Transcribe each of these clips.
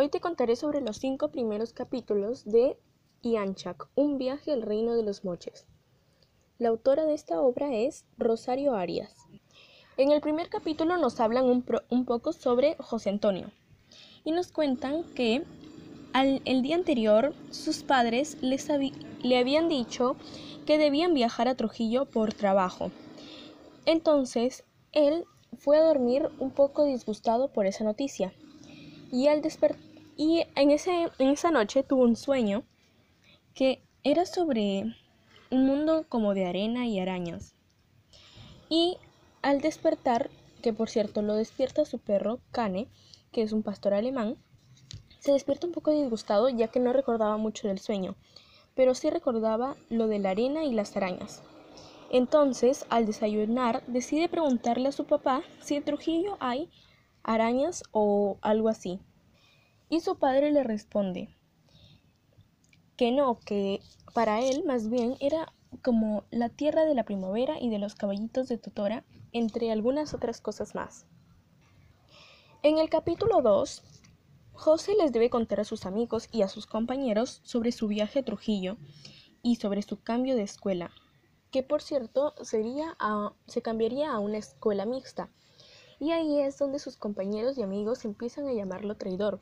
Hoy te contaré sobre los cinco primeros capítulos de Ianchak, un viaje al reino de los moches. La autora de esta obra es Rosario Arias. En el primer capítulo nos hablan un, poco sobre José Antonio y nos cuentan que el día anterior sus padres les le habían dicho que debían viajar a Trujillo por trabajo. Entonces, él fue a dormir un poco disgustado por esa noticia. Y, al y en, ese, en esa noche tuvo un sueño que era sobre un mundo como de arena y arañas. Y al despertar, que por cierto lo despierta su perro, Cane, que es un pastor alemán, se despierta un poco disgustado ya que no recordaba mucho del sueño, pero sí recordaba lo de la arena y las arañas. Entonces, al desayunar, decide preguntarle a su papá si en Trujillo hay arañas o algo así. Y su padre le responde que no, que para él más bien era como la tierra de la primavera y de los caballitos de Totora, entre algunas otras cosas más. En el capítulo 2, José les debe contar a sus amigos y a sus compañeros sobre su viaje a Trujillo y sobre su cambio de escuela, que por cierto sería se cambiaría a una escuela mixta. Y ahí es donde sus compañeros y amigos empiezan a llamarlo traidor,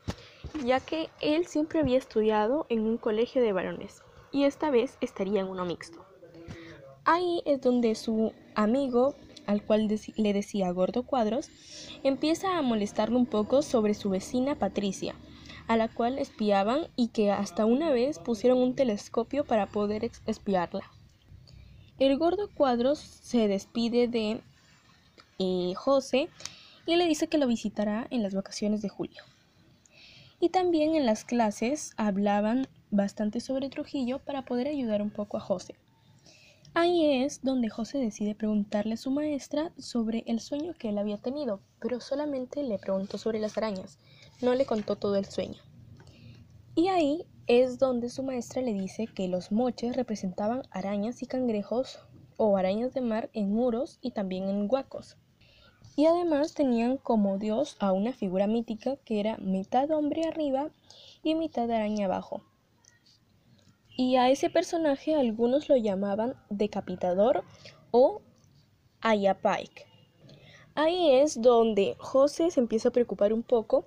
ya que él siempre había estudiado en un colegio de varones y esta vez estaría en uno mixto. Ahí es donde su amigo, al cual le decía Gordo Cuadros, empieza a molestarle un poco sobre su vecina Patricia, a la cual espiaban y que hasta una vez pusieron un telescopio para poder espiarla. El gordo Cuadros se despide de eh, José y le dice que lo visitará en las vacaciones de julio. Y también en las clases hablaban bastante sobre Trujillo para poder ayudar un poco a José. Ahí es donde José decide preguntarle a su maestra sobre el sueño que él había tenido, pero solamente le preguntó sobre las arañas, no le contó todo el sueño. Y ahí es donde su maestra le dice que los moches representaban arañas y cangrejos o arañas de mar en muros y también en huacos. Y además tenían como dios a una figura mítica que era mitad hombre arriba y mitad araña abajo. Y a ese personaje algunos lo llamaban decapitador o Ayapike. Ahí es donde José se empieza a preocupar un poco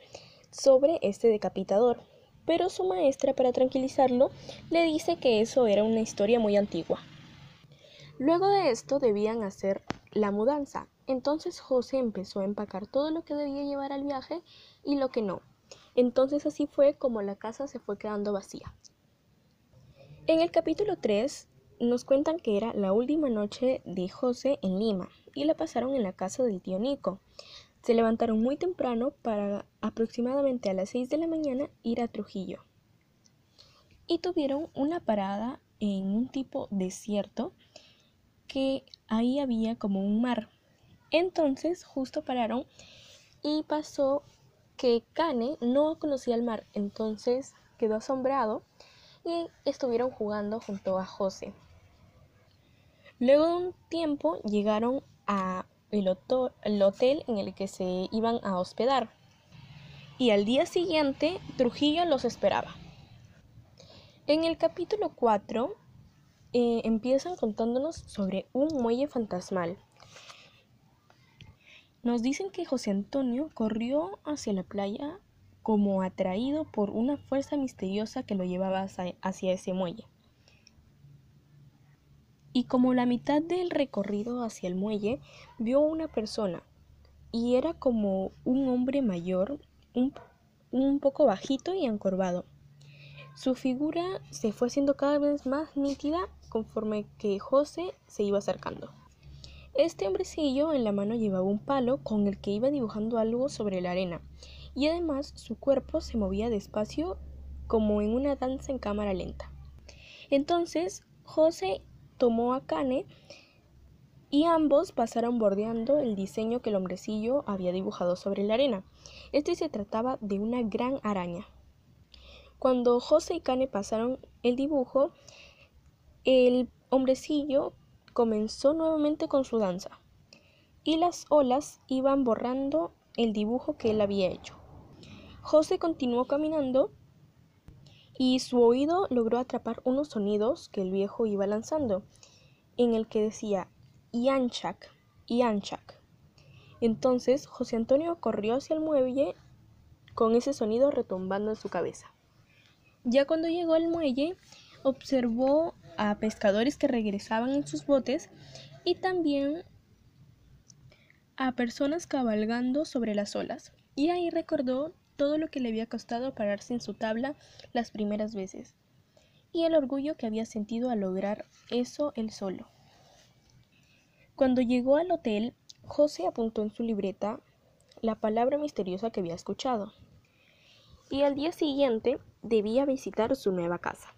sobre este decapitador pero su maestra, para tranquilizarlo, le dice que eso era una historia muy antigua. Luego de esto debían hacer la mudanza, entonces José empezó a empacar todo lo que debía llevar al viaje y lo que no. Entonces así fue como la casa se fue quedando vacía. En el capítulo 3 nos cuentan que era la última noche de José en Lima y la pasaron en la casa del tío Nico. Se levantaron muy temprano para aproximadamente a las 6 de la mañana ir a Trujillo. Y tuvieron una parada en un tipo desierto que ahí había como un mar. Entonces justo pararon y pasó que Cane no conocía el mar, entonces quedó asombrado y estuvieron jugando junto a José. Luego de un tiempo llegaron a el, hotel en el que se iban a hospedar. Y al día siguiente Trujillo los esperaba. En el capítulo 4 eh, empiezan contándonos sobre un muelle fantasmal. Nos dicen que José Antonio corrió hacia la playa como atraído por una fuerza misteriosa que lo llevaba hacia ese muelle y como la mitad del recorrido hacia el muelle vio una persona y era como un hombre mayor, un, un poco bajito y encorvado. Su figura se fue haciendo cada vez más nítida conforme que José se iba acercando. Este hombrecillo en la mano llevaba un palo con el que iba dibujando algo sobre la arena, y además su cuerpo se movía despacio como en una danza en cámara lenta. Entonces José tomó a Cane y ambos pasaron bordeando el diseño que el hombrecillo había dibujado sobre la arena. Este se trataba de una gran araña. Cuando José y Cane pasaron el dibujo, el hombrecillo comenzó nuevamente con su danza y las olas iban borrando el dibujo que él había hecho. José continuó caminando y su oído logró atrapar unos sonidos que el viejo iba lanzando, en el que decía Yanchak, Yanchak. Entonces José Antonio corrió hacia el muelle con ese sonido retumbando en su cabeza. Ya cuando llegó al muelle, observó a pescadores que regresaban en sus botes y también a personas cabalgando sobre las olas. Y ahí recordó todo lo que le había costado pararse en su tabla las primeras veces, y el orgullo que había sentido al lograr eso él solo. Cuando llegó al hotel, José apuntó en su libreta la palabra misteriosa que había escuchado, y al día siguiente debía visitar su nueva casa.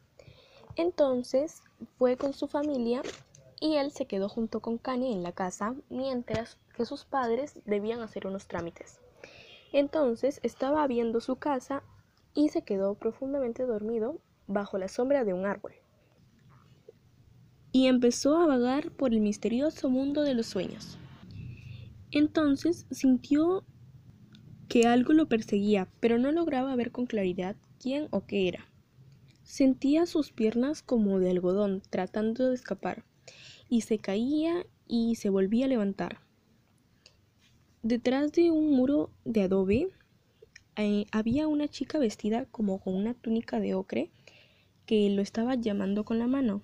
Entonces fue con su familia y él se quedó junto con Kanye en la casa mientras que sus padres debían hacer unos trámites. Entonces estaba viendo su casa y se quedó profundamente dormido bajo la sombra de un árbol. Y empezó a vagar por el misterioso mundo de los sueños. Entonces sintió que algo lo perseguía, pero no lograba ver con claridad quién o qué era. Sentía sus piernas como de algodón tratando de escapar, y se caía y se volvía a levantar. Detrás de un muro de adobe eh, había una chica vestida como con una túnica de ocre que lo estaba llamando con la mano.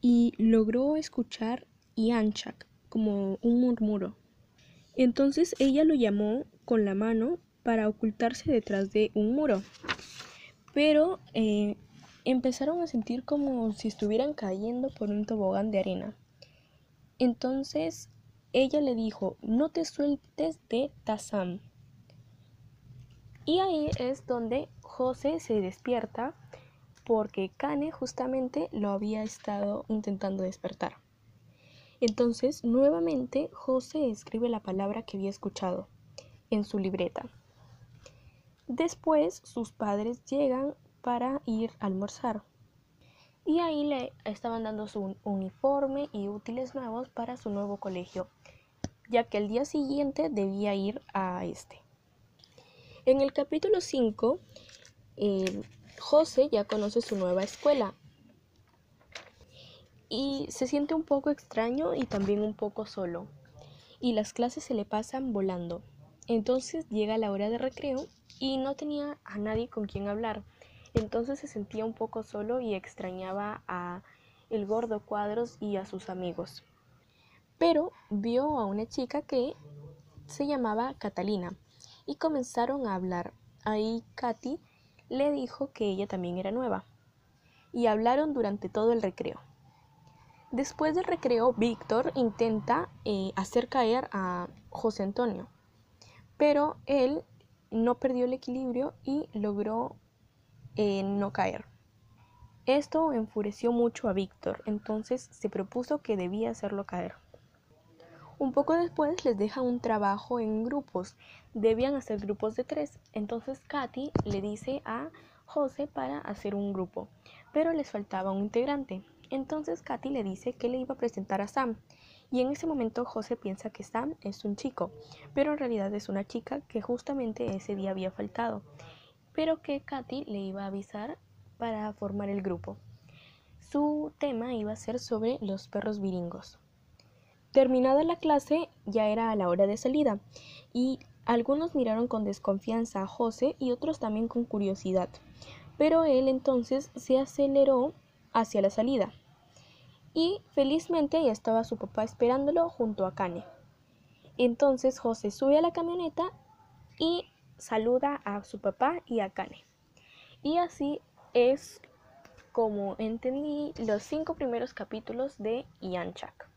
Y logró escuchar Yanchak como un murmuro. Entonces ella lo llamó con la mano para ocultarse detrás de un muro. Pero eh, empezaron a sentir como si estuvieran cayendo por un tobogán de arena. Entonces ella le dijo, no te sueltes de Tazam. Y ahí es donde José se despierta porque Kane justamente lo había estado intentando despertar. Entonces, nuevamente, José escribe la palabra que había escuchado en su libreta. Después, sus padres llegan para ir a almorzar. Y ahí le estaban dando su uniforme y útiles nuevos para su nuevo colegio ya que el día siguiente debía ir a este. En el capítulo 5, eh, José ya conoce su nueva escuela y se siente un poco extraño y también un poco solo, y las clases se le pasan volando. Entonces llega la hora de recreo y no tenía a nadie con quien hablar, entonces se sentía un poco solo y extrañaba a el gordo Cuadros y a sus amigos pero vio a una chica que se llamaba Catalina y comenzaron a hablar. Ahí Katy le dijo que ella también era nueva y hablaron durante todo el recreo. Después del recreo, Víctor intenta eh, hacer caer a José Antonio, pero él no perdió el equilibrio y logró eh, no caer. Esto enfureció mucho a Víctor, entonces se propuso que debía hacerlo caer. Un poco después les deja un trabajo en grupos. Debían hacer grupos de tres. Entonces Katy le dice a José para hacer un grupo, pero les faltaba un integrante. Entonces Katy le dice que le iba a presentar a Sam. Y en ese momento José piensa que Sam es un chico, pero en realidad es una chica que justamente ese día había faltado, pero que Katy le iba a avisar para formar el grupo. Su tema iba a ser sobre los perros viringos. Terminada la clase, ya era a la hora de salida, y algunos miraron con desconfianza a José y otros también con curiosidad. Pero él entonces se aceleró hacia la salida. Y felizmente ya estaba su papá esperándolo junto a Kane. Entonces José sube a la camioneta y saluda a su papá y a Kane. Y así es como entendí los cinco primeros capítulos de Yanchak.